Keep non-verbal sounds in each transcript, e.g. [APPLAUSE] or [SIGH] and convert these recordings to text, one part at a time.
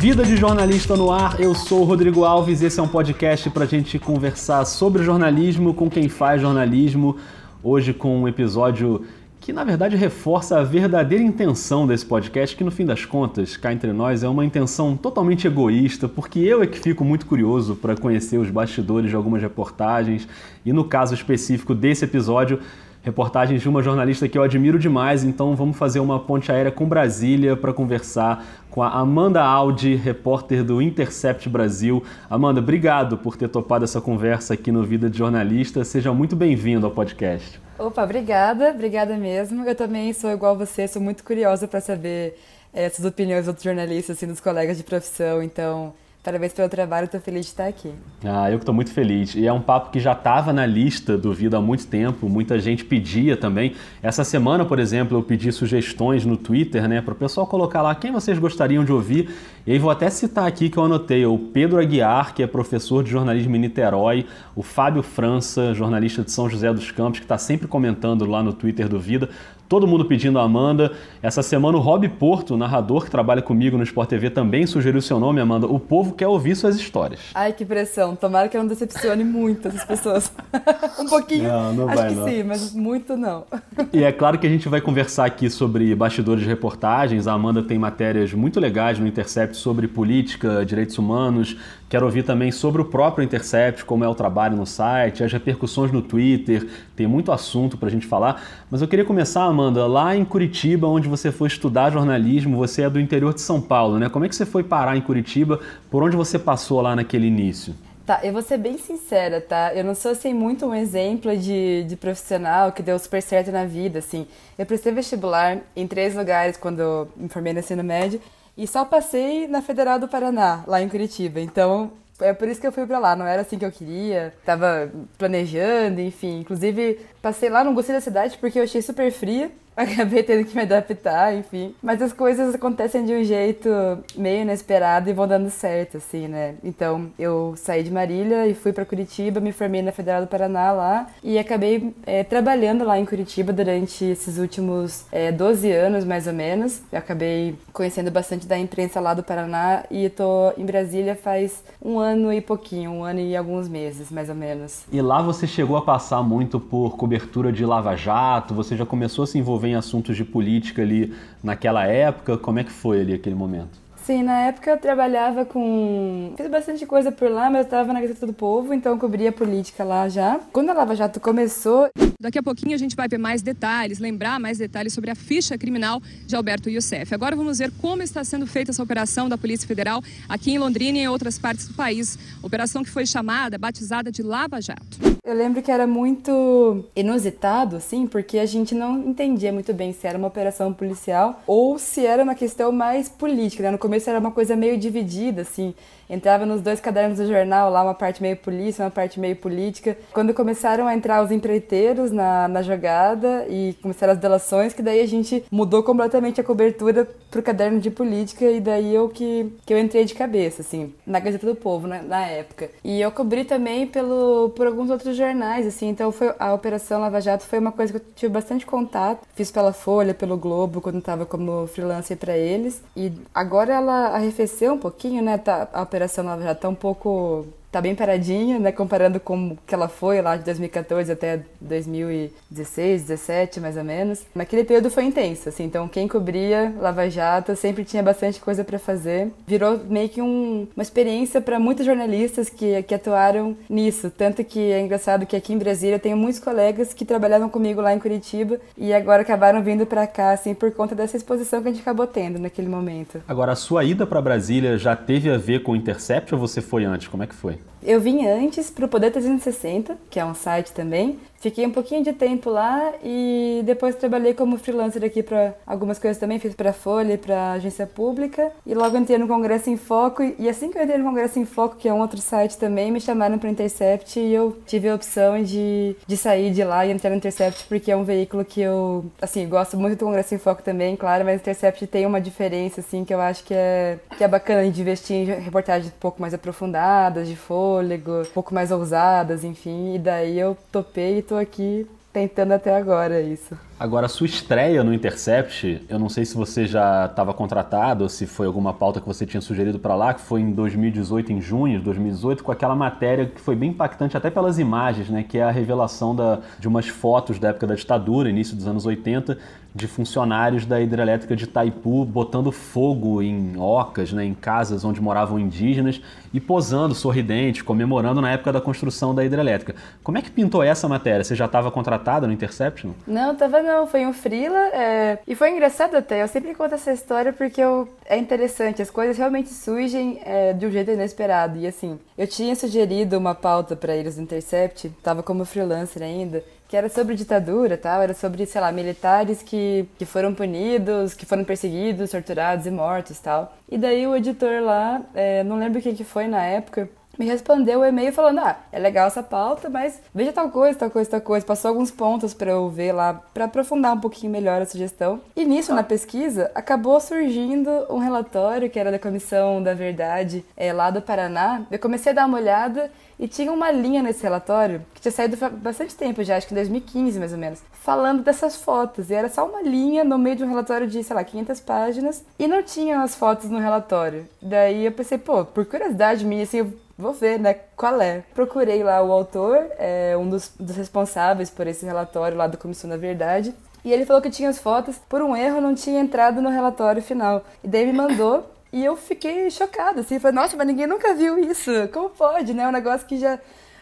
Vida de Jornalista no Ar, eu sou o Rodrigo Alves. Esse é um podcast para a gente conversar sobre jornalismo com quem faz jornalismo. Hoje, com um episódio que na verdade reforça a verdadeira intenção desse podcast, que no fim das contas, cá entre nós, é uma intenção totalmente egoísta, porque eu é que fico muito curioso para conhecer os bastidores de algumas reportagens, e no caso específico desse episódio, reportagens de uma jornalista que eu admiro demais, então vamos fazer uma ponte aérea com Brasília para conversar com a Amanda Aldi, repórter do Intercept Brasil. Amanda, obrigado por ter topado essa conversa aqui no Vida de Jornalista. Seja muito bem-vindo ao podcast. Opa, obrigada, obrigada mesmo. Eu também sou igual você, sou muito curiosa para saber eh, essas opiniões dos outros jornalistas, assim, dos colegas de profissão, então Parabéns pelo trabalho, estou feliz de estar aqui. Ah, eu que estou muito feliz. E é um papo que já estava na lista do Vida há muito tempo, muita gente pedia também. Essa semana, por exemplo, eu pedi sugestões no Twitter, né, para o pessoal colocar lá quem vocês gostariam de ouvir. E aí vou até citar aqui que eu anotei o Pedro Aguiar, que é professor de jornalismo em Niterói, o Fábio França, jornalista de São José dos Campos, que está sempre comentando lá no Twitter do Vida todo mundo pedindo a Amanda. Essa semana o Rob Porto, narrador que trabalha comigo no Sport TV, também sugeriu seu nome, Amanda. O povo quer ouvir suas histórias. Ai, que pressão. Tomara que eu não decepcione muito essas pessoas. [LAUGHS] um pouquinho, não, não acho vai, que não. sim, mas muito não. [LAUGHS] e é claro que a gente vai conversar aqui sobre bastidores de reportagens. A Amanda tem matérias muito legais no Intercept sobre política, direitos humanos, Quero ouvir também sobre o próprio Intercept, como é o trabalho no site, as repercussões no Twitter, tem muito assunto para a gente falar. Mas eu queria começar, Amanda, lá em Curitiba, onde você foi estudar jornalismo, você é do interior de São Paulo, né? Como é que você foi parar em Curitiba? Por onde você passou lá naquele início? Tá, eu vou ser bem sincera, tá? Eu não sou, assim, muito um exemplo de, de profissional que deu super certo na vida, assim. Eu prestei vestibular em três lugares quando me formei no ensino médio e só passei na Federal do Paraná, lá em Curitiba. Então, é por isso que eu fui para lá. Não era assim que eu queria. Tava planejando, enfim. Inclusive, passei lá, não gostei da cidade porque eu achei super fria. Acabei tendo que me adaptar, enfim. Mas as coisas acontecem de um jeito meio inesperado e vão dando certo, assim, né? Então, eu saí de Marília e fui para Curitiba, me formei na Federal do Paraná lá e acabei é, trabalhando lá em Curitiba durante esses últimos é, 12 anos, mais ou menos. Eu acabei conhecendo bastante da imprensa lá do Paraná e tô em Brasília faz um ano e pouquinho, um ano e alguns meses, mais ou menos. E lá você chegou a passar muito por cobertura de Lava Jato? Você já começou a se envolver em assuntos de política ali naquela época? Como é que foi ali aquele momento? Sim, na época eu trabalhava com. Fiz bastante coisa por lá, mas eu estava na Gazeta do Povo, então eu cobria política lá já. Quando a Lava Jato começou. Daqui a pouquinho a gente vai ver mais detalhes, lembrar mais detalhes sobre a ficha criminal de Alberto Youssef. Agora vamos ver como está sendo feita essa operação da Polícia Federal aqui em Londrina e em outras partes do país. Operação que foi chamada, batizada de Lava Jato. Eu lembro que era muito inusitado, assim, porque a gente não entendia muito bem se era uma operação policial ou se era uma questão mais política. Né? No começo era uma coisa meio dividida, assim entrava nos dois cadernos do jornal, lá uma parte meio polícia, uma parte meio política. Quando começaram a entrar os empreiteiros na, na jogada e começaram as delações, que daí a gente mudou completamente a cobertura pro caderno de política e daí eu que, que eu entrei de cabeça, assim, na Gazeta do Povo, na, na época. E eu cobri também pelo, por alguns outros jornais, assim, então foi, a Operação Lava Jato foi uma coisa que eu tive bastante contato. Fiz pela Folha, pelo Globo, quando estava como freelancer para eles. E agora ela arrefeceu um pouquinho, né, tá, a Operação Operação Lava Jato tá um pouco tá bem paradinha, né, comparando com que ela foi lá de 2014 até 2016, 17, mais ou menos. Naquele período foi intenso, assim, então quem cobria Lava Jato sempre tinha bastante coisa para fazer. Virou meio que um, uma experiência para muitos jornalistas que, que atuaram nisso, tanto que é engraçado que aqui em Brasília eu tenho muitos colegas que trabalhavam comigo lá em Curitiba e agora acabaram vindo para cá, assim, por conta dessa exposição que a gente acabou tendo naquele momento. Agora, a sua ida para Brasília já teve a ver com o Intercept ou você foi antes? Como é que foi? Eu vim antes para o Poder 360, que é um site também, Fiquei um pouquinho de tempo lá e depois trabalhei como freelancer aqui para algumas coisas também, fiz para Folha e para agência pública. E logo entrei no Congresso em Foco e assim que eu entrei no Congresso em Foco, que é um outro site também, me chamaram para Intercept e eu tive a opção de, de sair de lá e entrar no Intercept porque é um veículo que eu, assim, gosto muito do Congresso em Foco também, claro, mas Intercept tem uma diferença assim que eu acho que é que é bacana de investir em reportagens um pouco mais aprofundadas, de fôlego, um pouco mais ousadas, enfim, e daí eu topei tô aqui tentando até agora isso. Agora, a sua estreia no Intercept, eu não sei se você já estava contratado ou se foi alguma pauta que você tinha sugerido para lá, que foi em 2018, em junho de 2018, com aquela matéria que foi bem impactante até pelas imagens, né, que é a revelação da, de umas fotos da época da ditadura, início dos anos 80, de funcionários da hidrelétrica de Itaipu botando fogo em ocas, né, em casas onde moravam indígenas e posando sorridente, comemorando na época da construção da hidrelétrica. Como é que pintou essa matéria? Você já estava contratada no Intercept? Não, tava não. Foi um freela é... e foi engraçado até. Eu sempre conto essa história porque eu... é interessante. As coisas realmente surgem é, de um jeito inesperado. E assim, eu tinha sugerido uma pauta para eles no Intercept, tava como freelancer ainda que era sobre ditadura tal, era sobre, sei lá, militares que, que foram punidos, que foram perseguidos, torturados e mortos tal. E daí o editor lá, é, não lembro quem que foi na época, me respondeu o e-mail falando: Ah, é legal essa pauta, mas veja tal coisa, tal coisa, tal coisa. Passou alguns pontos para eu ver lá, para aprofundar um pouquinho melhor a sugestão. E nisso, na pesquisa, acabou surgindo um relatório que era da Comissão da Verdade é, lá do Paraná. Eu comecei a dar uma olhada e tinha uma linha nesse relatório, que tinha saído há bastante tempo já, acho que em 2015 mais ou menos, falando dessas fotos. E era só uma linha no meio de um relatório de, sei lá, 500 páginas. E não tinha as fotos no relatório. Daí eu pensei, pô, por curiosidade minha, assim, eu vou ver, né, qual é. Procurei lá o autor, é, um dos, dos responsáveis por esse relatório lá do Comissão da Verdade. E ele falou que tinha as fotos, por um erro não tinha entrado no relatório final. E daí me mandou [LAUGHS] e eu fiquei chocada, assim, falei, nossa, mas ninguém nunca viu isso, como pode, né? Um negócio que já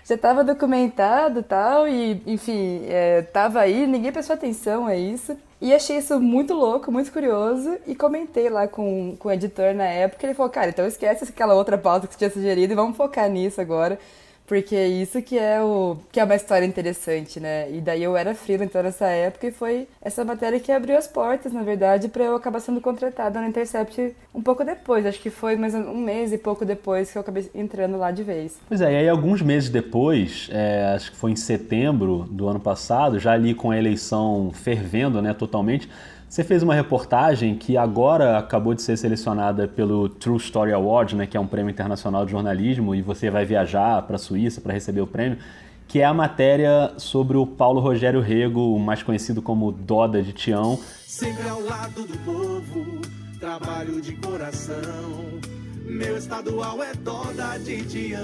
já estava documentado tal, e enfim, é, tava aí, ninguém prestou atenção a isso. E achei isso muito louco, muito curioso, e comentei lá com, com o editor na época, ele falou, cara, então esquece aquela outra pauta que você tinha sugerido e vamos focar nisso agora. Porque é isso que é o que é uma história interessante, né? E daí eu era freela então nessa época e foi essa matéria que abriu as portas, na verdade, para eu acabar sendo contratada no Intercept um pouco depois. Acho que foi mais um mês e pouco depois que eu acabei entrando lá de vez. Pois é, e aí alguns meses depois, é, acho que foi em setembro do ano passado, já ali com a eleição fervendo, né, totalmente, você fez uma reportagem que agora acabou de ser selecionada pelo True Story Award, né, que é um prêmio internacional de jornalismo, e você vai viajar para a Suíça para receber o prêmio, que é a matéria sobre o Paulo Rogério Rego, mais conhecido como Doda de Tião. Sempre ao lado do povo, trabalho de coração, meu estadual é Doda de Tião.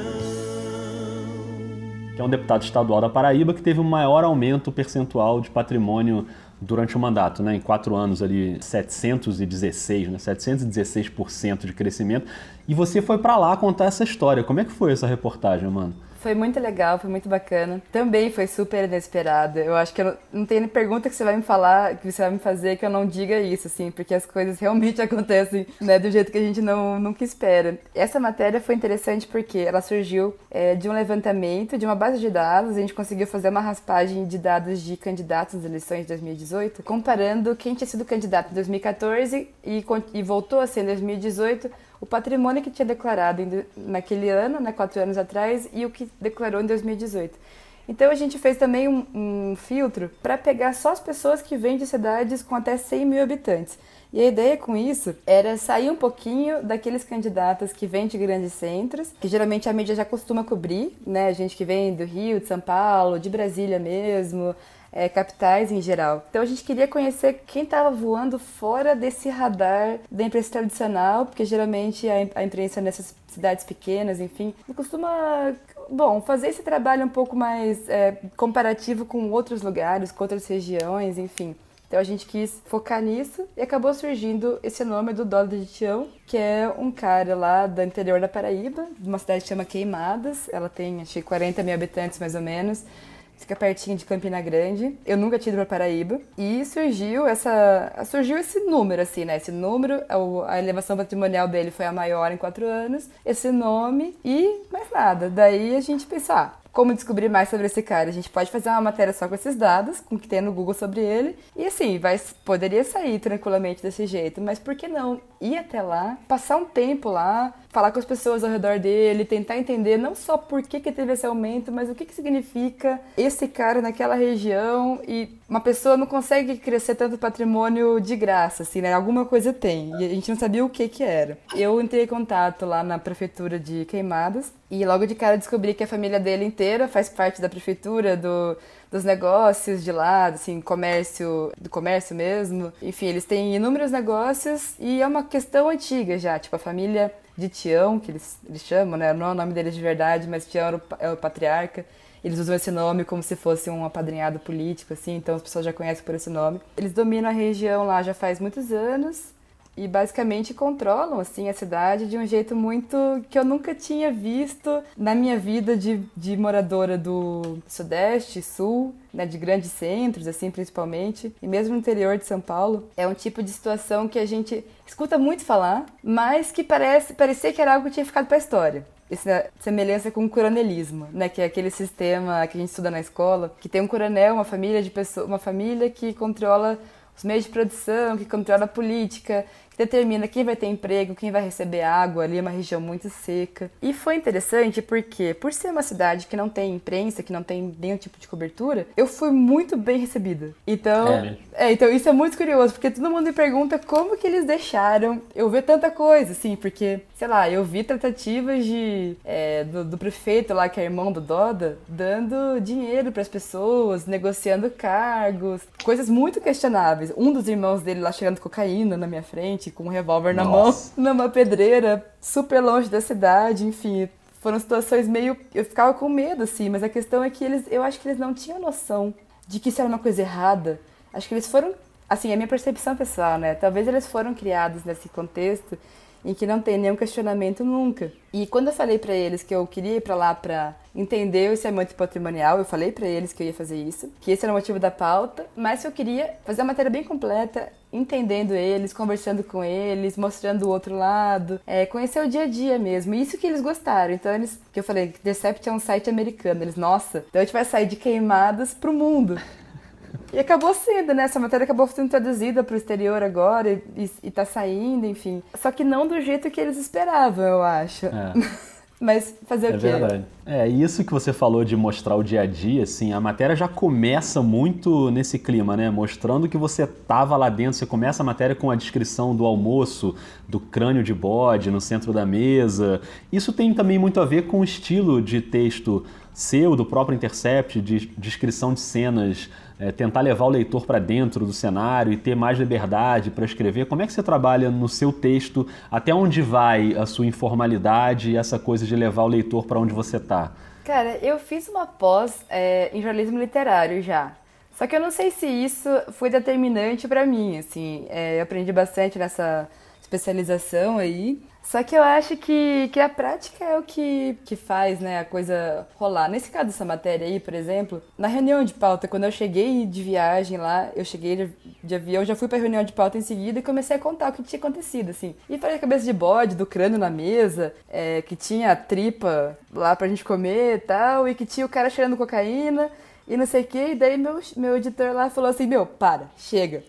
Que é um deputado estadual da Paraíba que teve o maior aumento percentual de patrimônio durante o mandato, né? Em quatro anos ali, 716, né? 716% de crescimento. E você foi para lá contar essa história. Como é que foi essa reportagem, mano? Foi muito legal, foi muito bacana. Também foi super inesperado. Eu acho que eu não, não tem pergunta que você vai me falar, que você vai me fazer que eu não diga isso, assim, porque as coisas realmente [LAUGHS] acontecem, né, do jeito que a gente não, nunca espera. Essa matéria foi interessante porque ela surgiu é, de um levantamento, de uma base de dados, a gente conseguiu fazer uma raspagem de dados de candidatos nas eleições de 2018, comparando quem tinha sido candidato em 2014 e, e voltou a ser em 2018 o patrimônio que tinha declarado naquele ano, né, quatro anos atrás, e o que declarou em 2018. Então a gente fez também um, um filtro para pegar só as pessoas que vêm de cidades com até 100 mil habitantes. E a ideia com isso era sair um pouquinho daqueles candidatos que vêm de grandes centros, que geralmente a mídia já costuma cobrir, né? Gente que vem do Rio, de São Paulo, de Brasília mesmo, é, capitais em geral. Então a gente queria conhecer quem estava voando fora desse radar da imprensa tradicional, porque geralmente a, a imprensa nessas cidades pequenas, enfim, costuma bom, fazer esse trabalho um pouco mais é, comparativo com outros lugares, com outras regiões, enfim. Então a gente quis focar nisso e acabou surgindo esse nome do Dólar de Tião, que é um cara lá do interior da Paraíba, de uma cidade que chama Queimadas. Ela tem acho que 40 mil habitantes mais ou menos fica pertinho de Campina Grande. Eu nunca tinha ido para Paraíba. E surgiu essa surgiu esse número, assim, né? Esse número, a elevação patrimonial dele foi a maior em quatro anos. Esse nome e mais nada. Daí a gente pensar, ah, como descobrir mais sobre esse cara. A gente pode fazer uma matéria só com esses dados, com o que tem no Google sobre ele, e assim, vai, poderia sair tranquilamente desse jeito, mas por que não ir até lá, passar um tempo lá, falar com as pessoas ao redor dele, tentar entender não só por que, que teve esse aumento, mas o que, que significa esse cara naquela região e uma pessoa não consegue crescer tanto patrimônio de graça, assim, né? Alguma coisa tem. E a gente não sabia o que que era. Eu entrei em contato lá na prefeitura de Queimadas e logo de cara descobri que a família dele inteira faz parte da prefeitura, do, dos negócios de lá, assim, comércio, do comércio mesmo. Enfim, eles têm inúmeros negócios e é uma questão antiga já, tipo a família de Tião, que eles, eles chamam, né? Não é o nome deles de verdade, mas Tião é o patriarca. Eles usam esse nome como se fosse um apadrinhado político, assim, então as pessoas já conhecem por esse nome. Eles dominam a região lá já faz muitos anos e basicamente controlam assim a cidade de um jeito muito que eu nunca tinha visto na minha vida de, de moradora do sudeste, sul, né, de grandes centros assim principalmente e mesmo no interior de São Paulo é um tipo de situação que a gente escuta muito falar, mas que parece parecia que era algo que tinha ficado para a história essa semelhança com o coronelismo, né, que é aquele sistema que a gente estuda na escola, que tem um coronel, uma família de pessoas, uma família que controla os meios de produção, que controla a política, determina quem vai ter emprego, quem vai receber água, ali é uma região muito seca. E foi interessante porque, por ser uma cidade que não tem imprensa, que não tem nenhum tipo de cobertura, eu fui muito bem recebida. Então, é, é então isso é muito curioso, porque todo mundo me pergunta como que eles deixaram eu ver tanta coisa, assim, porque, sei lá, eu vi tratativas de é, do, do, prefeito lá, que é irmão do Doda, dando dinheiro para as pessoas, negociando cargos, coisas muito questionáveis. Um dos irmãos dele lá chegando cocaína na minha frente, com um revólver na mão, [LAUGHS] numa pedreira, super longe da cidade, enfim. Foram situações meio. Eu ficava com medo, assim, mas a questão é que eles. Eu acho que eles não tinham noção de que isso era uma coisa errada. Acho que eles foram. Assim, é a minha percepção pessoal, né? Talvez eles foram criados nesse contexto em que não tem nenhum questionamento nunca. E quando eu falei para eles que eu queria ir para lá para entender o orçamento patrimonial, eu falei para eles que eu ia fazer isso, que esse era o motivo da pauta, mas que eu queria fazer uma matéria bem completa, entendendo eles, conversando com eles, mostrando o outro lado, é, conhecer o dia a dia mesmo. Isso que eles gostaram. Então eles, que eu falei, Decept é um site americano. Eles, nossa, então a gente vai sair de queimadas pro mundo. E acabou sendo, né? Essa matéria acabou sendo traduzida para o exterior agora e, e, tá saindo, enfim. Só que não do jeito que eles esperavam, eu acho. É. [LAUGHS] Mas fazer é o quê? É verdade. É, isso que você falou de mostrar o dia a dia, assim, a matéria já começa muito nesse clima, né? Mostrando que você tava lá dentro. Você começa a matéria com a descrição do almoço, do crânio de bode no centro da mesa. Isso tem também muito a ver com o estilo de texto seu, do próprio Intercept, de descrição de cenas é, tentar levar o leitor para dentro do cenário e ter mais liberdade para escrever? Como é que você trabalha no seu texto? Até onde vai a sua informalidade e essa coisa de levar o leitor para onde você está? Cara, eu fiz uma pós é, em jornalismo literário já. Só que eu não sei se isso foi determinante para mim, assim. É, eu aprendi bastante nessa especialização aí. Só que eu acho que, que a prática é o que, que faz né, a coisa rolar. Nesse caso dessa matéria aí, por exemplo, na reunião de pauta, quando eu cheguei de viagem lá, eu cheguei de, de avião, já fui pra reunião de pauta em seguida e comecei a contar o que tinha acontecido, assim. E falei a cabeça de bode, do crânio na mesa, é, que tinha a tripa lá pra gente comer e tal, e que tinha o cara cheirando cocaína e não sei o que. E daí meu, meu editor lá falou assim: Meu, para, chega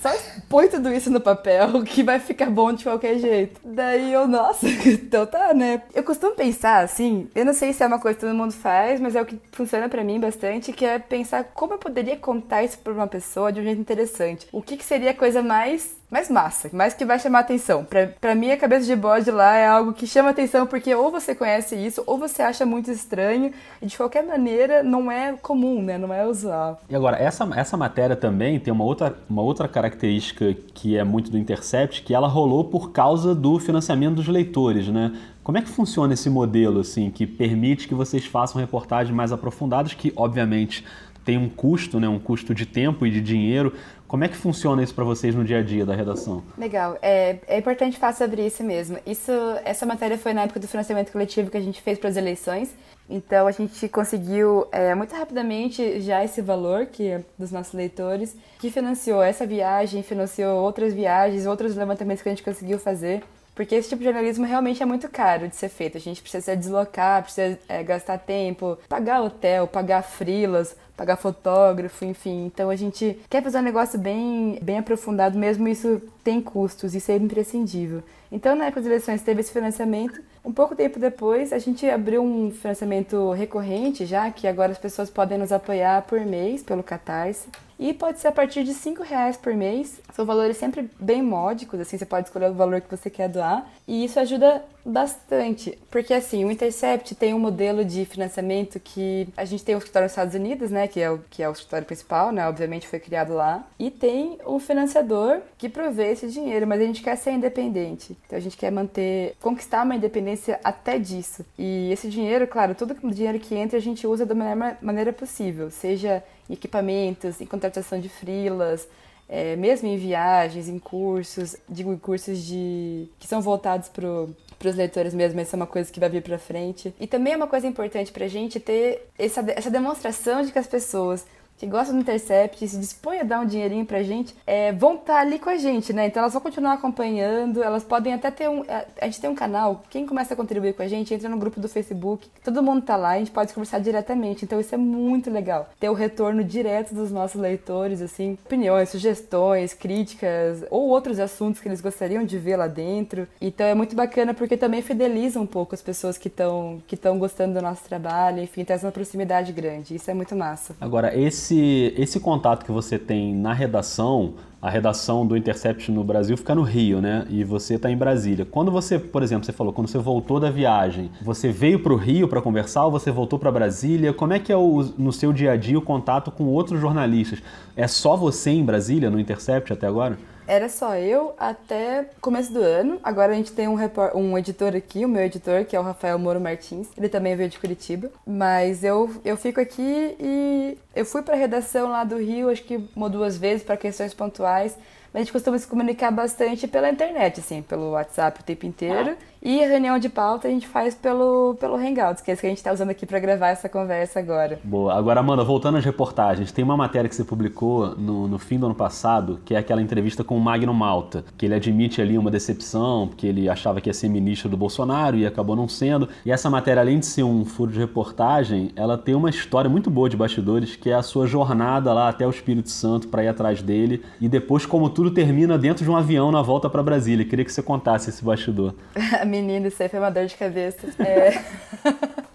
só põe tudo isso no papel [LAUGHS] que vai ficar bom de qualquer jeito. Daí eu, nossa, [LAUGHS] então tá, né? Eu costumo pensar assim, eu não sei se é uma coisa que todo mundo faz, mas é o que funciona para mim bastante, que é pensar como eu poderia contar isso pra uma pessoa de um jeito interessante. O que, que seria a coisa mais mais massa, mais que vai chamar atenção. Pra, pra mim, a cabeça de bode lá é algo que chama atenção porque ou você conhece isso, ou você acha muito estranho, e de qualquer maneira não é comum, né? Não é usual. E agora, essa, essa matéria também tem uma outra, uma outra característica que é muito do Intercept, que ela rolou por causa do financiamento dos leitores, né? Como é que funciona esse modelo, assim, que permite que vocês façam reportagens mais aprofundadas, que, obviamente, tem um custo, né, um custo de tempo e de dinheiro. Como é que funciona isso para vocês no dia a dia da redação? Legal, é, é importante falar sobre isso mesmo. Isso, essa matéria foi na época do financiamento coletivo que a gente fez para as eleições. Então a gente conseguiu é, muito rapidamente já esse valor que é dos nossos leitores, que financiou essa viagem, financiou outras viagens, outros levantamentos que a gente conseguiu fazer. Porque esse tipo de jornalismo realmente é muito caro de ser feito. A gente precisa se deslocar, precisa é, gastar tempo, pagar hotel, pagar frilas, pagar fotógrafo, enfim. Então a gente quer fazer um negócio bem, bem aprofundado, mesmo isso tem custos, isso é imprescindível. Então na época das eleições teve esse financiamento. Um pouco tempo depois a gente abriu um financiamento recorrente já, que agora as pessoas podem nos apoiar por mês pelo Catarse. E pode ser a partir de cinco reais por mês. São valores sempre bem módicos, assim, você pode escolher o valor que você quer doar e isso ajuda bastante, porque assim, o Intercept tem um modelo de financiamento que a gente tem o escritório nos Estados Unidos, né, que é o que é o escritório principal, né, obviamente foi criado lá, e tem um financiador que provê esse dinheiro, mas a gente quer ser independente. Então a gente quer manter, conquistar uma independência até disso. E esse dinheiro, claro, todo o dinheiro que entra a gente usa da melhor maneira possível, seja em equipamentos, em contratação de frilas, é, mesmo em viagens, em cursos, digo cursos de que são voltados para os leitores mesmo, essa é uma coisa que vai vir para frente. E também é uma coisa importante para a gente ter essa, essa demonstração de que as pessoas que gostam do Intercept e se dispõe a dar um dinheirinho pra gente, é, vão estar tá ali com a gente, né? Então elas vão continuar acompanhando, elas podem até ter um. A gente tem um canal, quem começa a contribuir com a gente entra no grupo do Facebook, todo mundo tá lá, a gente pode conversar diretamente, então isso é muito legal. Ter o retorno direto dos nossos leitores, assim, opiniões, sugestões, críticas ou outros assuntos que eles gostariam de ver lá dentro. Então é muito bacana porque também fideliza um pouco as pessoas que estão que gostando do nosso trabalho, enfim, traz uma proximidade grande. Isso é muito massa. Agora, esse esse, esse contato que você tem na redação, a redação do Intercept no Brasil fica no Rio, né? E você está em Brasília. Quando você, por exemplo, você falou, quando você voltou da viagem, você veio para o Rio para conversar ou você voltou para Brasília? Como é que é o, no seu dia a dia o contato com outros jornalistas? É só você em Brasília, no Intercept até agora? Era só eu até começo do ano. Agora a gente tem um, um editor aqui, o meu editor, que é o Rafael Moro Martins. Ele também veio de Curitiba. Mas eu, eu fico aqui e eu fui para a redação lá do Rio, acho que uma ou duas vezes para questões pontuais. Mas a gente costuma se comunicar bastante pela internet, assim, pelo WhatsApp o tempo inteiro. E a reunião de pauta a gente faz pelo, pelo Hangouts, que é esse que a gente está usando aqui para gravar essa conversa agora. Boa. Agora, Amanda, voltando às reportagens, tem uma matéria que você publicou no, no fim do ano passado, que é aquela entrevista com o Magno Malta, que ele admite ali uma decepção, porque ele achava que ia ser ministro do Bolsonaro e acabou não sendo. E essa matéria, além de ser um furo de reportagem, ela tem uma história muito boa de bastidores, que é a sua jornada lá até o Espírito Santo para ir atrás dele, e depois como tudo termina dentro de um avião na volta para Brasília. Queria que você contasse esse bastidor. [LAUGHS] Menino, isso aí foi uma dor de cabeça. É...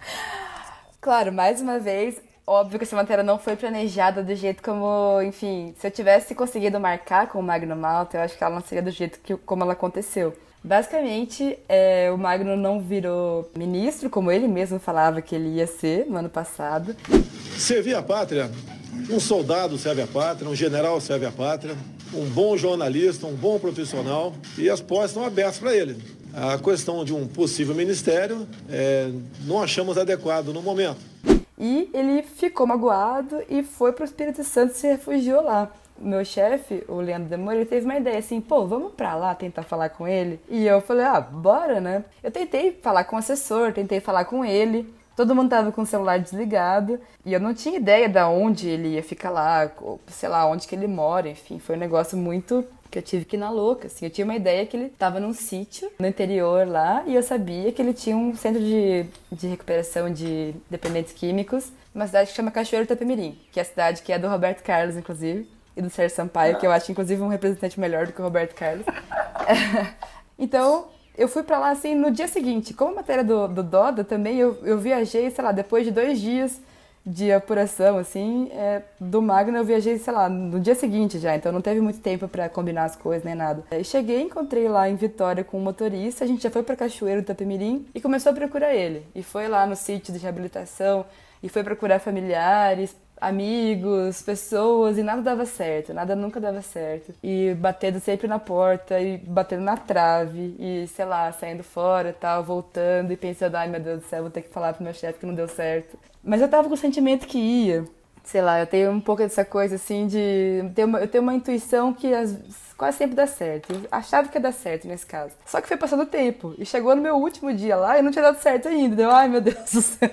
[LAUGHS] claro, mais uma vez, óbvio que essa matéria não foi planejada do jeito como, enfim, se eu tivesse conseguido marcar com o Magno Malta, eu acho que ela não seria do jeito que, como ela aconteceu. Basicamente, é, o Magno não virou ministro, como ele mesmo falava que ele ia ser no ano passado. Servir a pátria, um soldado serve a pátria, um general serve a pátria, um bom jornalista, um bom profissional, e as portas estão abertas para ele. A questão de um possível ministério é, não achamos adequado no momento. E ele ficou magoado e foi para o Espírito Santo e se refugiou lá. Meu chefe, o Leandro Demora, ele teve uma ideia assim, pô, vamos para lá tentar falar com ele? E eu falei, ah, bora, né? Eu tentei falar com o assessor, tentei falar com ele, todo mundo tava com o celular desligado e eu não tinha ideia de onde ele ia ficar lá, sei lá, onde que ele mora, enfim, foi um negócio muito que eu tive que ir na louca, assim. Eu tinha uma ideia que ele estava num sítio no interior lá e eu sabia que ele tinha um centro de, de recuperação de dependentes químicos, uma cidade que chama Cachoeiro Itapemirim, que é a cidade que é do Roberto Carlos, inclusive, e do Sérgio Sampaio, que eu acho, inclusive, um representante melhor do que o Roberto Carlos. [LAUGHS] então, eu fui para lá, assim, no dia seguinte. Como matéria do, do Doda também, eu, eu viajei, sei lá, depois de dois dias de apuração, assim, é, do Magno eu viajei, sei lá, no dia seguinte já, então não teve muito tempo para combinar as coisas nem nada. Cheguei, encontrei lá em Vitória com um motorista, a gente já foi para Cachoeiro do Tapemirim e começou a procurar ele. E foi lá no sítio de reabilitação e foi procurar familiares, amigos, pessoas, e nada dava certo, nada nunca dava certo. E batendo sempre na porta, e batendo na trave, e sei lá, saindo fora tal, voltando e pensando, ai meu Deus do céu, vou ter que falar pro meu chefe que não deu certo. Mas eu tava com o sentimento que ia. Sei lá, eu tenho um pouco dessa coisa assim de. Eu tenho uma intuição que as, quase sempre dá certo. Eu achava que ia dar certo nesse caso. Só que foi passando o tempo. E chegou no meu último dia lá e não tinha dado certo ainda. Deu, ai meu Deus do céu.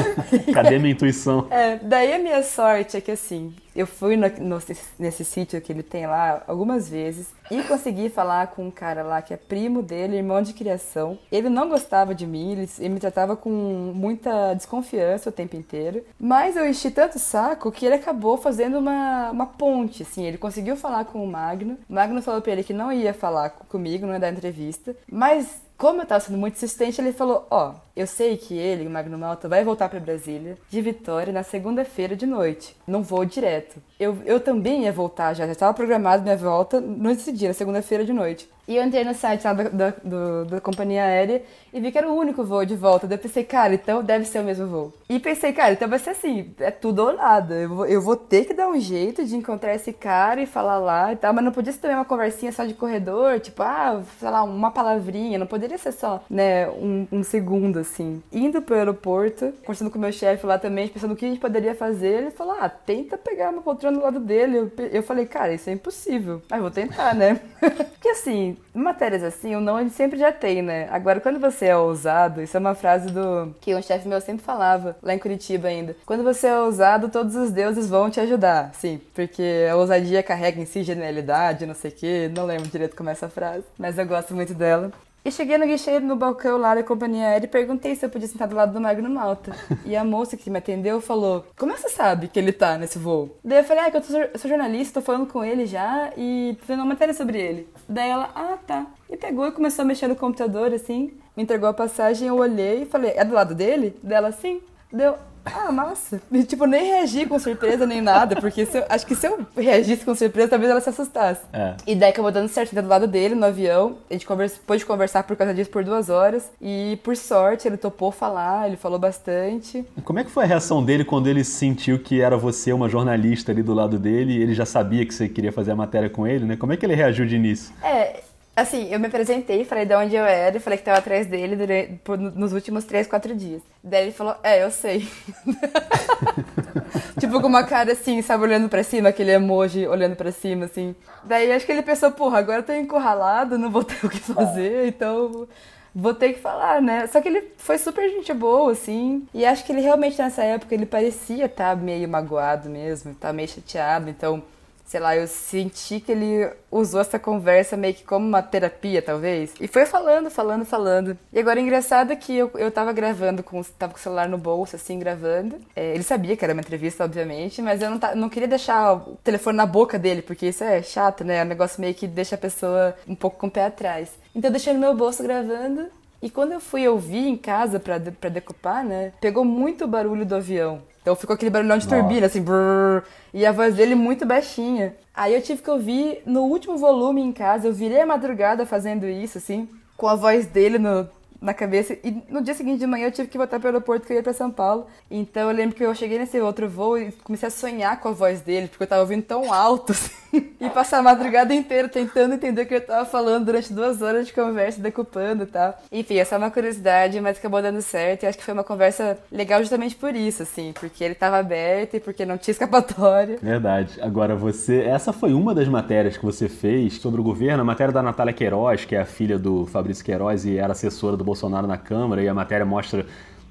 [LAUGHS] Cadê minha intuição? É, daí a minha sorte é que assim, eu fui no, no, nesse sítio que ele tem lá algumas vezes e consegui falar com um cara lá que é primo dele, irmão de criação. Ele não gostava de mim, ele, ele me tratava com muita desconfiança o tempo inteiro. Mas eu enchi tanto saco que ele acabou fazendo uma, uma ponte, assim. Ele conseguiu falar com o Magno. O Magno falou pra ele que não ia falar comigo, não ia dar entrevista. Mas como eu tava sendo muito insistente, ele falou: Ó, oh, Eu sei que ele, o Magno Malta, vai voltar para Brasília de Vitória na segunda-feira de noite. Não vou direto. Eu, eu também ia voltar já, já estava programado minha volta nesse dia, na segunda-feira de noite. E eu entrei no site lá da, da, do, da companhia aérea e vi que era o único voo de volta. Daí eu pensei, cara, então deve ser o mesmo voo. E pensei, cara, então vai ser assim, é tudo ou nada. Eu vou, eu vou ter que dar um jeito de encontrar esse cara e falar lá e tal. Mas não podia ser também uma conversinha só de corredor, tipo, ah, sei lá, uma palavrinha. Não poderia ser só, né, um, um segundo, assim. Indo pro aeroporto, conversando com o meu chefe lá também, pensando o que a gente poderia fazer. Ele falou, ah, tenta pegar uma poltrona do lado dele. Eu, eu falei, cara, isso é impossível. Mas vou tentar, né? [LAUGHS] Porque assim, matérias assim, o não ele sempre já tem, né? Agora, quando você é ousado, isso é uma frase do que um chefe meu sempre falava, lá em Curitiba ainda. Quando você é ousado, todos os deuses vão te ajudar, sim, porque a ousadia carrega em si genialidade, não sei o quê, não lembro direito como é essa frase, mas eu gosto muito dela. E cheguei no guichê no balcão lá da companhia aérea e perguntei se eu podia sentar do lado do Magno Malta. [LAUGHS] E a moça que me atendeu falou: Como você sabe que ele tá nesse voo? Daí eu falei: Ah, que eu, tô, eu sou jornalista, tô falando com ele já e tô fazendo uma matéria sobre ele. Daí ela: Ah, tá. E pegou e começou a mexer no computador assim, me entregou a passagem, eu olhei e falei: É do lado dele? Dela: Sim. Deu: ah, massa. E, tipo, nem reagi com surpresa nem nada, porque eu, acho que se eu reagisse com surpresa, talvez ela se assustasse. É. E daí acabou dando certo do lado dele, no avião. A gente conversa, pôde conversar por causa disso por duas horas. E por sorte, ele topou falar, ele falou bastante. Como é que foi a reação dele quando ele sentiu que era você uma jornalista ali do lado dele e ele já sabia que você queria fazer a matéria com ele, né? Como é que ele reagiu de início? É, Assim, eu me apresentei, falei de onde eu era, falei que tava atrás dele durante, por, nos últimos três, quatro dias. Daí ele falou, é, eu sei. [LAUGHS] tipo, com uma cara assim, sabe, olhando pra cima, aquele emoji olhando pra cima, assim. Daí acho que ele pensou, porra, agora eu tô encurralado, não vou ter o que fazer, então vou ter que falar, né? Só que ele foi super gente boa, assim. E acho que ele realmente nessa época ele parecia estar tá meio magoado mesmo, tá meio chateado, então sei lá, eu senti que ele usou essa conversa meio que como uma terapia, talvez. E foi falando, falando, falando. E agora, engraçado é que eu, eu tava gravando, com, tava com o celular no bolso, assim, gravando. É, ele sabia que era uma entrevista, obviamente, mas eu não, não queria deixar o telefone na boca dele, porque isso é chato, né? É um negócio meio que deixa a pessoa um pouco com o pé atrás. Então eu deixei no meu bolso gravando. E quando eu fui ouvir em casa pra decupar, né? Pegou muito barulho do avião. Então ficou aquele barulhão de turbina, assim, brrr, e a voz dele muito baixinha. Aí eu tive que ouvir no último volume em casa, eu virei a madrugada fazendo isso, assim, com a voz dele no, na cabeça. E no dia seguinte de manhã eu tive que voltar para o aeroporto que eu ia para São Paulo. Então eu lembro que eu cheguei nesse outro voo e comecei a sonhar com a voz dele, porque eu tava ouvindo tão alto, [LAUGHS] assim. E passar a madrugada inteira tentando entender o que ele tava falando durante duas horas de conversa, decupando e tal. Enfim, é uma curiosidade, mas acabou dando certo. E acho que foi uma conversa legal justamente por isso, assim, porque ele tava aberto e porque não tinha escapatória. Verdade. Agora, você. Essa foi uma das matérias que você fez sobre o governo, a matéria da Natália Queiroz, que é a filha do Fabrício Queiroz e era assessora do Bolsonaro na Câmara, e a matéria mostra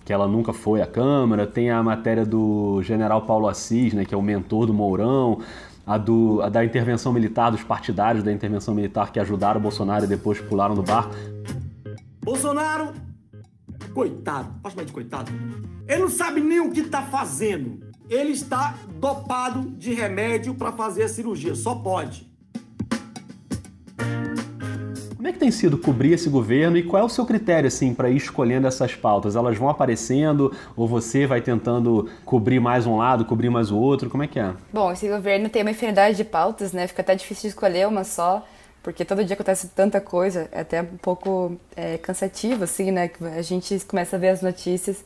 que ela nunca foi à Câmara. Tem a matéria do general Paulo Assis, né, que é o mentor do Mourão a, do, a da intervenção militar, dos partidários da intervenção militar que ajudaram o Bolsonaro e depois pularam do barco. Bolsonaro, coitado, posso chamar de coitado? Ele não sabe nem o que está fazendo. Ele está dopado de remédio para fazer a cirurgia, só pode. Como é que tem sido cobrir esse governo e qual é o seu critério assim para ir escolhendo essas pautas? Elas vão aparecendo ou você vai tentando cobrir mais um lado, cobrir mais o outro? Como é que é? Bom, esse governo tem uma infinidade de pautas, né? Fica até difícil de escolher uma só porque todo dia acontece tanta coisa, é até um pouco é, cansativo, assim, né? A gente começa a ver as notícias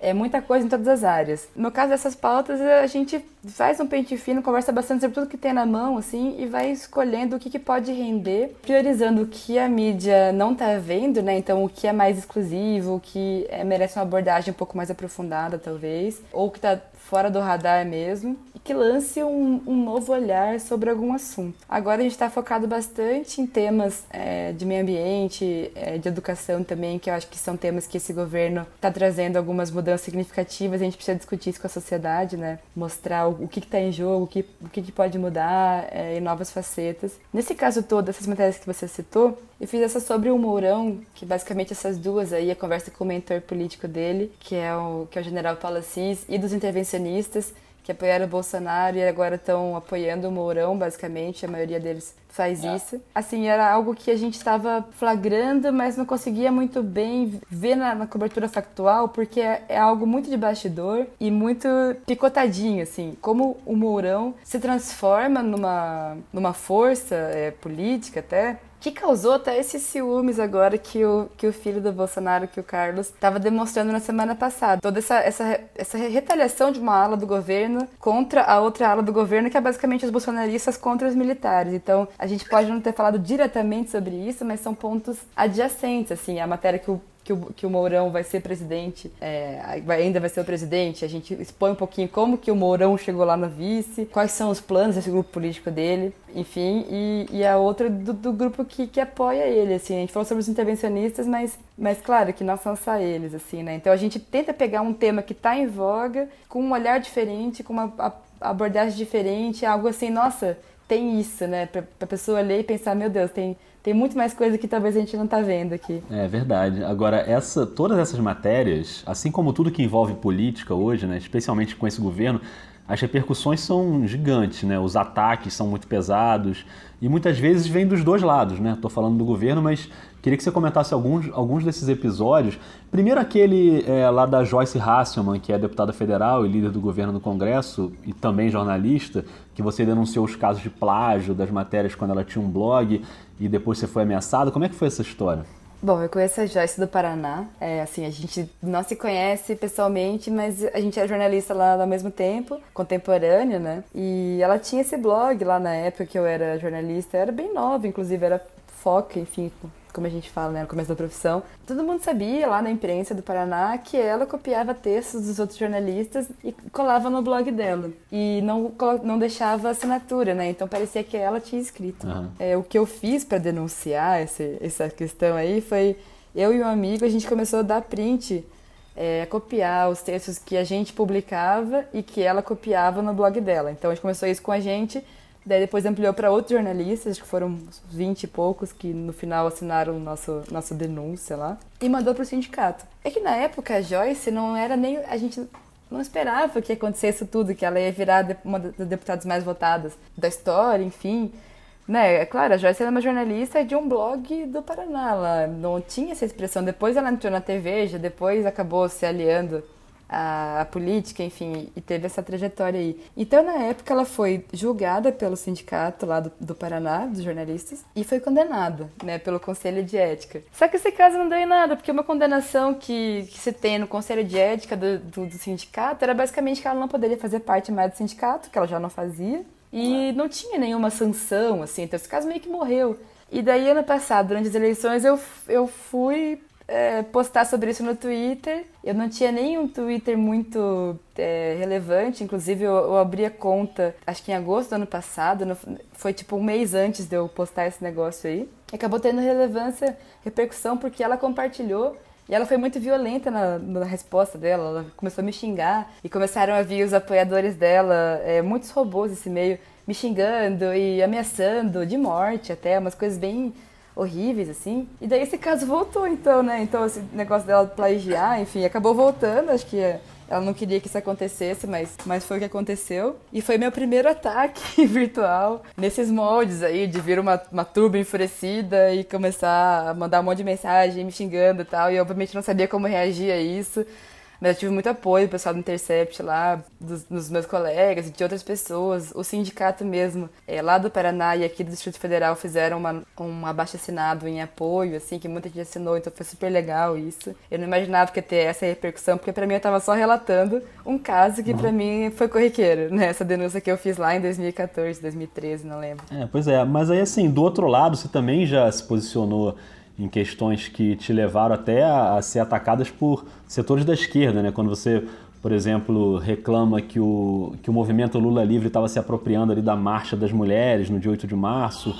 é muita coisa em todas as áreas. No caso dessas pautas, a gente faz um pente fino, conversa bastante sobre tudo que tem na mão, assim, e vai escolhendo o que, que pode render, priorizando o que a mídia não está vendo, né? Então, o que é mais exclusivo, o que é, merece uma abordagem um pouco mais aprofundada, talvez, ou que está fora do radar mesmo, que lance um, um novo olhar sobre algum assunto. Agora a gente está focado bastante em temas é, de meio ambiente, é, de educação também, que eu acho que são temas que esse governo está trazendo algumas mudanças significativas, a gente precisa discutir isso com a sociedade, né? Mostrar o, o que está em jogo, o que, o que, pode mudar é, novas facetas. Nesse caso todo, essas matérias que você citou, eu fiz essa sobre o Mourão, que basicamente essas duas aí, a conversa com o mentor político dele, que é o, que é o general Paulo Assis, e dos intervencionistas, que apoiaram o Bolsonaro e agora estão apoiando o Mourão, basicamente, a maioria deles faz é. isso. Assim, era algo que a gente estava flagrando, mas não conseguia muito bem ver na, na cobertura factual, porque é, é, algo muito de bastidor e muito picotadinho, assim. Como o Mourão se transforma numa, numa força é, política até, que causou até esses ciúmes agora que o, que o filho do Bolsonaro, que o Carlos, estava demonstrando na semana passada. Toda essa, essa, essa retaliação de uma ala do governo contra a outra ala do governo, que é basicamente os bolsonaristas contra os militares. Então, a gente pode não ter falado diretamente sobre isso, mas são pontos adjacentes, assim. A matéria que o que o, que o Mourão vai ser presidente, é, ainda vai ser o presidente, a gente expõe um pouquinho como que o Mourão chegou lá no vice, quais são os planos desse grupo político dele, enfim, e, e a outra do, do grupo que, que apoia ele, assim, a gente falou sobre os intervencionistas, mas, mas claro que não são só eles, assim, né, então a gente tenta pegar um tema que está em voga, com um olhar diferente, com uma abordagem diferente, algo assim, nossa, tem isso, né, pra, pra pessoa ler e pensar, meu Deus, tem tem muito mais coisa que talvez a gente não está vendo aqui. É verdade. Agora, essa, todas essas matérias, assim como tudo que envolve política hoje, né, especialmente com esse governo, as repercussões são gigantes, né? Os ataques são muito pesados e muitas vezes vêm dos dois lados, né? Estou falando do governo, mas queria que você comentasse alguns, alguns desses episódios. Primeiro aquele é, lá da Joyce Hasselman, que é deputada federal e líder do governo no Congresso e também jornalista, que você denunciou os casos de plágio das matérias quando ela tinha um blog e depois você foi ameaçado. Como é que foi essa história? Bom, eu conheço a Joyce do Paraná. É, assim, a gente não se conhece pessoalmente, mas a gente é jornalista lá ao mesmo tempo, contemporânea, né? E ela tinha esse blog lá na época que eu era jornalista, era bem nova, inclusive era foca, enfim, como a gente fala, né, no começo da profissão. Todo mundo sabia lá na imprensa do Paraná que ela copiava textos dos outros jornalistas e colava no blog dela. E não, não deixava assinatura, né? Então parecia que ela tinha escrito. Uhum. É, o que eu fiz para denunciar esse, essa questão aí foi eu e um amigo, a gente começou a dar print é, copiar os textos que a gente publicava e que ela copiava no blog dela. Então a gente começou isso com a gente Daí depois ampliou para outros jornalistas, que foram 20 e poucos que no final assinaram nosso, nossa denúncia lá. E mandou para o sindicato. É que na época a Joyce não era nem. A gente não esperava que acontecesse tudo, que ela ia virar uma das deputadas mais votadas da história, enfim. Né, é claro, a Joyce era uma jornalista de um blog do Paraná, ela não tinha essa expressão. Depois ela entrou na TV, já depois acabou se aliando a, a, política, enfim, e teve essa trajetória aí. Então, na época, ela foi julgada pelo sindicato lá do, do Paraná, dos jornalistas, e foi condenada, né, pelo Conselho de Ética. Só que esse caso não deu em nada, porque uma condenação que, que se tem no Conselho de Ética do, do, do sindicato era basicamente que ela não poderia fazer parte mais do sindicato, que ela já não fazia, e não tinha nenhuma sanção, assim, então esse caso meio que morreu. E daí, ano passado, durante as eleições, eu, eu fui é, postar sobre isso no Twitter. Eu não tinha nenhum Twitter muito é, relevante, inclusive eu, eu, abri a conta, acho que em agosto do ano passado, no, foi tipo um mês antes de eu postar esse negócio aí. Acabou tendo relevância, repercussão, porque ela compartilhou e ela foi muito violenta na, na, resposta dela. Ela começou a me xingar e começaram a vir os apoiadores dela, é, muitos robôs esse meio, me xingando e ameaçando de morte até, umas coisas bem horríveis, assim. E daí esse caso voltou, então, né? Então esse negócio dela plagiar, enfim, acabou voltando, acho que ela não queria que isso acontecesse, mas, mas foi o que aconteceu. E foi meu primeiro ataque [LAUGHS] virtual nesses moldes aí, de vir uma, uma turba enfurecida e começar a mandar um monte de mensagem me xingando e tal. E obviamente não sabia como reagir a isso. Mas eu tive muito apoio do pessoal do Intercept lá, dos, dos meus colegas e de outras pessoas. O sindicato mesmo, é, lá do Paraná e aqui do Distrito Federal, fizeram uma, um abaixo-assinado em apoio, assim, que muita gente assinou, então foi super legal isso. Eu não imaginava que ia ter essa repercussão, porque para mim eu tava só relatando um caso que uhum. para mim foi corriqueiro, né? Essa denúncia que eu fiz lá em 2014, 2013, não lembro. É, pois é, mas aí assim, do outro lado, você também já se posicionou em questões que te levaram até a, a, ser atacadas por setores da esquerda, né? Quando você, por exemplo, reclama que o, que o movimento Lula Livre estava se apropriando ali da marcha das mulheres no dia 8 de março.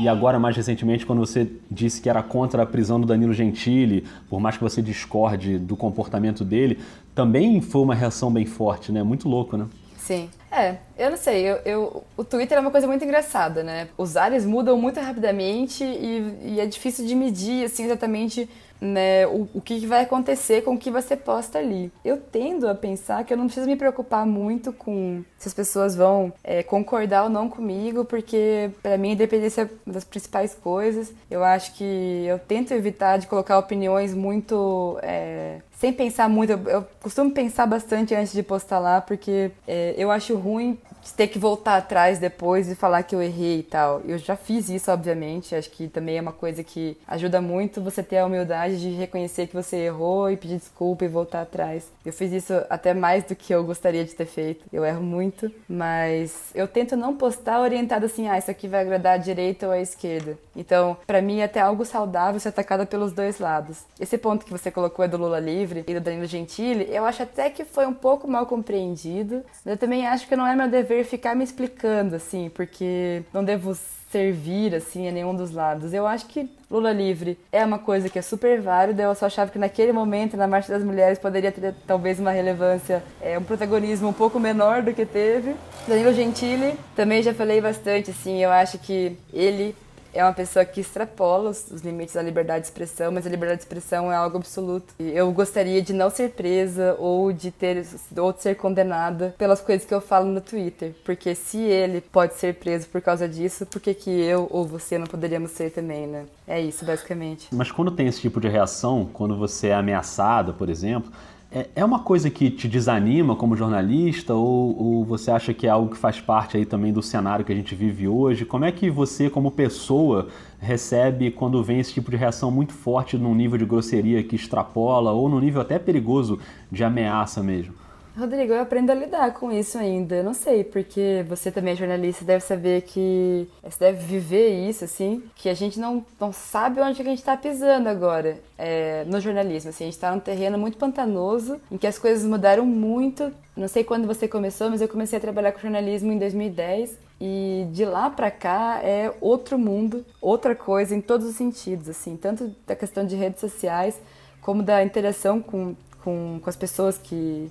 E agora, mais recentemente, quando você disse que era contra a prisão do Danilo Gentili, por mais que você discorde do comportamento dele, também foi uma reação bem forte, né? Muito louco, né? Sim. É, eu não sei, eu, eu, o Twitter é uma coisa muito engraçada, né? Os áreas mudam muito rapidamente e, e é difícil de medir, assim, exatamente né, o, o que vai acontecer com o que você posta ali. Eu tendo a pensar que eu não preciso me preocupar muito com se as pessoas vão é, concordar ou não comigo, porque para mim a independência é das principais coisas. Eu acho que eu tento evitar de colocar opiniões muito é, sem pensar muito. Eu, eu, costumo pensar bastante antes de postar lá, porque é, eu acho ruim ter que voltar atrás depois e falar que eu errei e tal. Eu já fiz isso, obviamente. Acho que também é uma coisa que ajuda muito você ter a humildade de reconhecer que você errou e pedir desculpa e voltar atrás. Eu fiz isso até mais do que eu gostaria de ter feito. Eu erro muito, mas eu tento não postar orientado assim, ah, isso aqui vai agradar à direita ou à esquerda. Então, para mim é até algo saudável ser atacada pelos dois lados. Esse ponto que você colocou é do Lula livre e do Danilo Gentili, eu acho até que foi um pouco mal compreendido. Mas eu também acho que não é meu dever ficar me explicando, assim, porque não devo servir, assim, a nenhum dos lados. Eu acho que Lula livre é uma coisa que é super válida, eu só achava que naquele momento, na Marcha das Mulheres, poderia ter talvez uma relevância, é, um protagonismo um pouco menor do que teve. Danilo Gentili, também já falei bastante, assim, eu acho que ele é uma pessoa que extrapola os, os, limites da liberdade de expressão, mas a liberdade de expressão é algo absoluto. Eu gostaria de não ser presa ou de ter ou de ser condenada pelas coisas que eu falo no Twitter, porque se ele pode ser preso por causa disso, por que, que eu ou você não poderíamos ser também, né? É isso, basicamente. Mas quando tem esse tipo de reação, quando você é ameaçada, por exemplo, é, é uma coisa que te desanima como jornalista ou, ou, você acha que é algo que faz parte aí também do cenário que a gente vive hoje? Como é que você, como pessoa, recebe quando vem esse tipo de reação muito forte num nível de grosseria que extrapola ou num nível até perigoso de ameaça mesmo? Rodrigo, eu aprendo a lidar com isso ainda. Eu não sei, porque você também é jornalista, deve saber que você deve viver isso, assim, que a gente não, não sabe onde a gente está pisando agora é, no jornalismo. Assim, a gente está num terreno muito pantanoso, em que as coisas mudaram muito. Não sei quando você começou, mas eu comecei a trabalhar com jornalismo em 2010 e de lá para cá é outro mundo, outra coisa em todos os sentidos, assim, tanto da questão de redes sociais como da interação com, com, com as pessoas que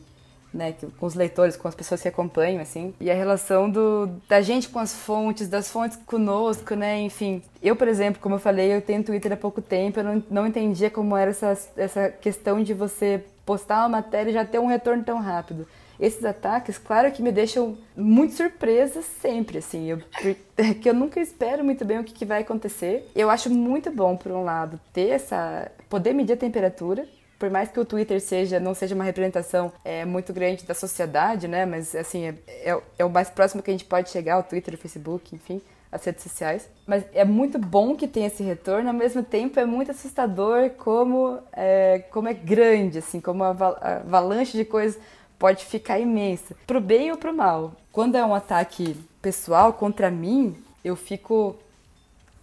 né, com os leitores, com as pessoas que acompanham, assim, e a relação do, da gente com as fontes, das fontes conosco, né, enfim. Eu, por exemplo, como eu falei, eu tenho Twitter há pouco tempo, eu não, não entendia como era essa, essa questão de você postar uma matéria e já ter um retorno tão rápido. Esses ataques, claro que me deixam muito surpresa sempre, assim, eu, [LAUGHS] que eu nunca espero muito bem o que, que vai acontecer. Eu acho muito bom, por um lado, ter essa... poder medir a temperatura, por mais que o Twitter seja não seja uma representação é, muito grande da sociedade, né? Mas assim é, é, é, o mais próximo que a gente pode chegar, o Twitter, o Facebook, enfim, as redes sociais. Mas é muito bom que tenha esse retorno. Ao mesmo tempo é muito assustador como é, como é grande, assim, como a avalanche de coisas pode ficar imensa, pro bem ou pro mal. Quando é um ataque pessoal contra mim, eu fico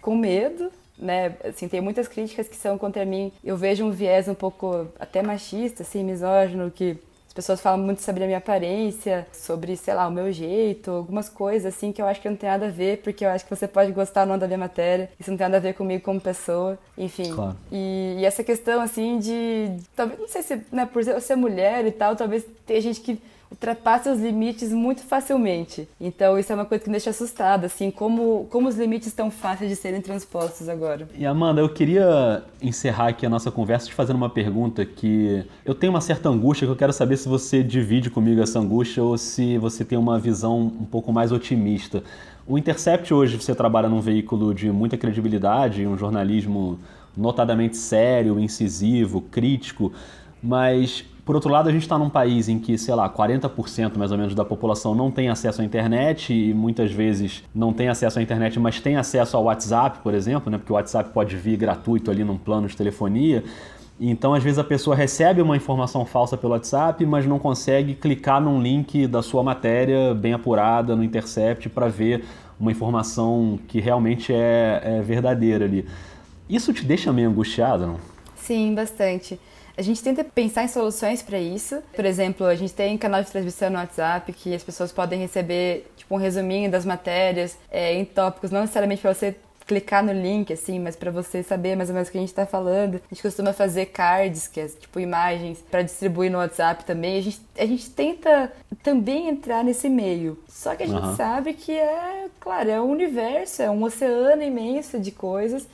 com medo né? Assim, tem muitas críticas que são contra mim. Eu vejo um viés um pouco até machista, assim, misógino, que as pessoas falam muito sobre a minha aparência, sobre, sei lá, o meu jeito, algumas coisas assim que eu acho que não tem nada a ver, porque eu acho que você pode gostar ou não da minha matéria, isso não tem nada a ver comigo como pessoa, enfim. Claro. E, e, essa questão assim de, talvez, não sei se, né, por eu ser mulher e tal, talvez tenha gente que ultrapassa os limites muito facilmente. Então isso é uma coisa que me deixa assustada, assim, como, como os limites estão fáceis de serem transpostos agora. E Amanda, eu queria encerrar aqui a nossa conversa te fazendo uma pergunta que eu tenho uma certa angústia que eu quero saber se você divide comigo essa angústia ou se você tem uma visão um pouco mais otimista. O Intercept hoje você trabalha num veículo de muita credibilidade, um jornalismo notadamente sério, incisivo, crítico, mas por outro lado, a gente está num país em que, sei lá, 40% mais ou menos da população não tem acesso à internet e muitas vezes não tem acesso à internet, mas tem acesso ao WhatsApp, por exemplo, né? porque o WhatsApp pode vir gratuito ali num plano de telefonia. Então, às vezes, a pessoa recebe uma informação falsa pelo WhatsApp, mas não consegue clicar num link da sua matéria bem apurada no Intercept para ver uma informação que realmente é, é verdadeira ali. Isso te deixa meio angustiado, não? Sim, bastante. A gente tenta pensar em soluções para isso. Por exemplo, a gente tem canal de transmissão no WhatsApp que as pessoas podem receber tipo um resuminho das matérias é, em tópicos, não necessariamente para você clicar no link, assim, mas para você saber mais ou menos o que a gente tá falando. A gente costuma fazer cards, que é tipo imagens, para distribuir no WhatsApp também. A gente, a gente tenta também entrar nesse meio. Só que a gente uhum. sabe que é, claro, é um universo, é um oceano imenso de coisas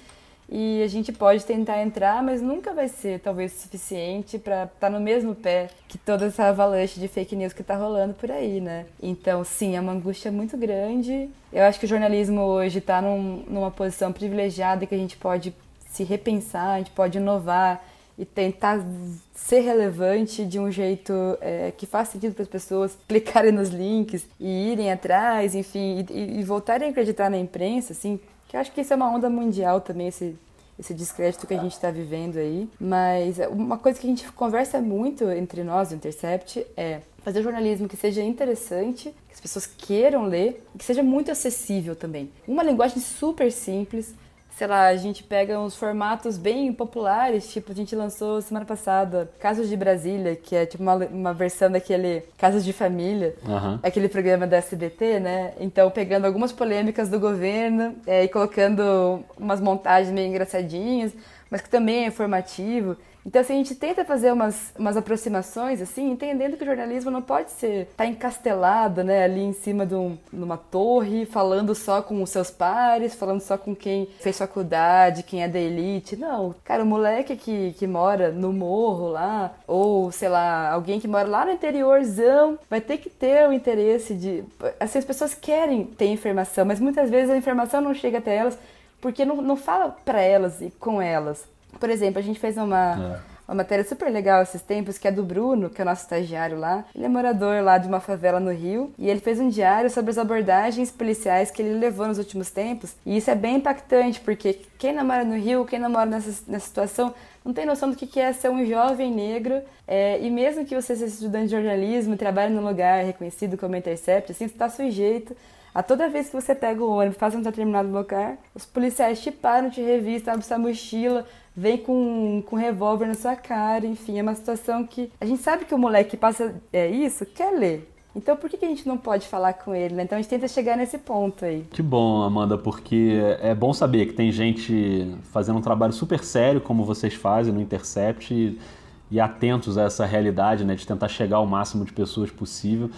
e a gente pode tentar entrar, mas nunca vai ser talvez suficiente para estar tá no mesmo pé que toda essa avalanche de fake news que está rolando por aí, né? Então, sim, é uma angústia muito grande. Eu acho que o jornalismo hoje está num, numa posição privilegiada que a gente pode se repensar, a gente pode inovar e tentar ser relevante de um jeito é, que faz sentido para as pessoas clicarem nos links e irem atrás, enfim, e, e voltarem a acreditar na imprensa, assim, que eu acho que isso é uma onda mundial também, esse, esse descrédito que a gente está vivendo aí. Mas uma coisa que a gente conversa muito entre nós, o Intercept, é fazer jornalismo que seja interessante, que as pessoas queiram ler, que seja muito acessível também. Uma linguagem super simples, sei lá, a gente pega uns formatos bem populares, tipo, a gente lançou semana passada Casos de Brasília, que é tipo uma, uma versão daquele Casos de Família, uhum. aquele programa da SBT, né? Então, pegando algumas polêmicas do governo é, e colocando umas montagens meio engraçadinhas, mas que também é informativo. Então, assim, a gente tenta fazer umas, umas aproximações, assim, entendendo que o jornalismo não pode ser tá encastelado, né, ali em cima de, um, de uma torre, falando só com os seus pares, falando só com quem fez faculdade, quem é da elite. Não, cara, o moleque que, que mora no morro lá, ou, sei lá, alguém que mora lá no interiorzão, vai ter que ter o interesse de... Assim, as pessoas querem ter informação, mas muitas vezes a informação não chega até elas porque não, não fala para elas e com elas. Por exemplo, a gente fez uma, é. uma matéria super legal esses tempos, que é do Bruno, que é o nosso estagiário lá. Ele é morador lá de uma favela no Rio, e ele fez um diário sobre as abordagens policiais que ele levou nos últimos tempos. E isso é bem impactante, porque quem namora no Rio, quem namora nessa, nessa situação, não tem noção do que é ser um jovem negro. É, e mesmo que você seja estudante de jornalismo, trabalhe num lugar reconhecido como Intercept, assim, você está sujeito a toda vez que você pega o ônibus, faz um determinado lugar, os policiais te param, te revistam, abrem sua mochila, vem com, com um revólver na sua cara, enfim, é uma situação que a gente sabe que o moleque que passa é isso quer ler. Então por que, a gente não pode falar com ele? Né? Então a gente tenta chegar nesse ponto aí. Que bom, Amanda, porque é bom saber que tem gente fazendo um trabalho super sério, como vocês fazem no Intercept, e, e atentos a essa realidade, né, de tentar chegar ao máximo de pessoas possível.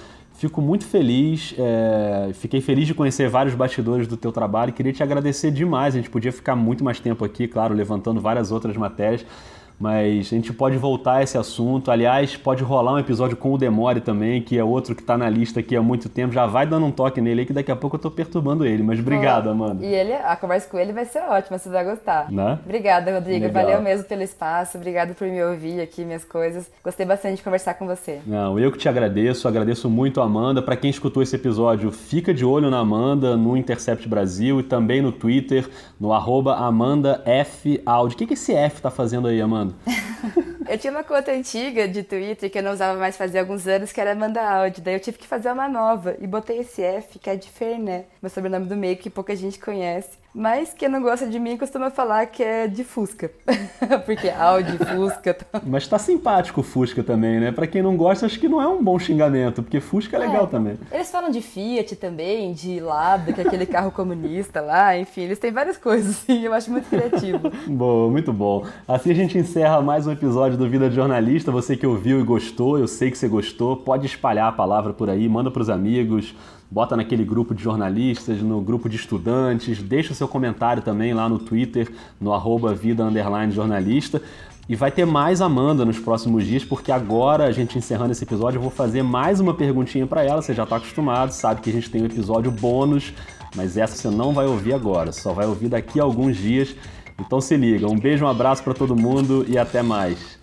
Fico muito feliz, é, fiquei feliz de conhecer vários bastidores do teu trabalho queria te agradecer demais. A gente podia ficar muito mais tempo aqui, claro, levantando várias outras matérias, mas a gente pode voltar a esse assunto. Aliás, pode rolar um episódio com o Demore também, que é outro que está na lista aqui há muito tempo. Já vai dando um toque nele aí, que daqui a pouco eu estou perturbando ele. Mas obrigado, Amanda. E ele, a conversa com ele vai ser ótima, você vai gostar. Né? Obrigada, Rodrigo. Legal. Valeu mesmo pelo espaço. Obrigado por me ouvir aqui, minhas coisas. Gostei bastante de conversar com você. Não, eu que te agradeço. Agradeço muito a Amanda. Para quem escutou esse episódio, fica de olho na Amanda, no Intercept Brasil e também no Twitter, no arroba AmandaFAudio. O que, que esse F tá fazendo aí, Amanda? Eu tinha uma conta antiga de Twitter que eu não usava mais fazia alguns anos, que era Amanda Áudio. Daí eu tive que fazer uma nova e botei esse F, que é de Ferné, meu sobrenome do meio que pouca gente conhece. Mas quem não gosta de mim costuma falar que é de Fusca. [LAUGHS] Porque Audi, Fusca. Tá... Mas tá simpático o Fusca também, né? Pra quem não gosta, acho que não é um bom xingamento, porque Fusca é, é legal também. Eles falam de Fiat também, de Lada, que é aquele carro comunista lá, enfim, eles têm várias coisas, assim, eu acho muito criativo. [LAUGHS] bom, muito bom. Assim a gente encerra mais um episódio do Vida de Jornalista. Você que ouviu e gostou, eu sei que você gostou, pode espalhar a palavra por aí, manda pros amigos bota naquele grupo de jornalistas, no grupo de estudantes, deixa o seu comentário também lá no Twitter, no arroba vida jornalista. E vai ter mais Amanda nos próximos dias, porque agora, a gente encerrando esse episódio, eu vou fazer mais uma perguntinha para ela. Você já está acostumado, sabe que a gente tem um episódio bônus, mas essa você não vai ouvir agora, só vai ouvir daqui a alguns dias. Então se liga. Um beijo, um abraço para todo mundo e até mais.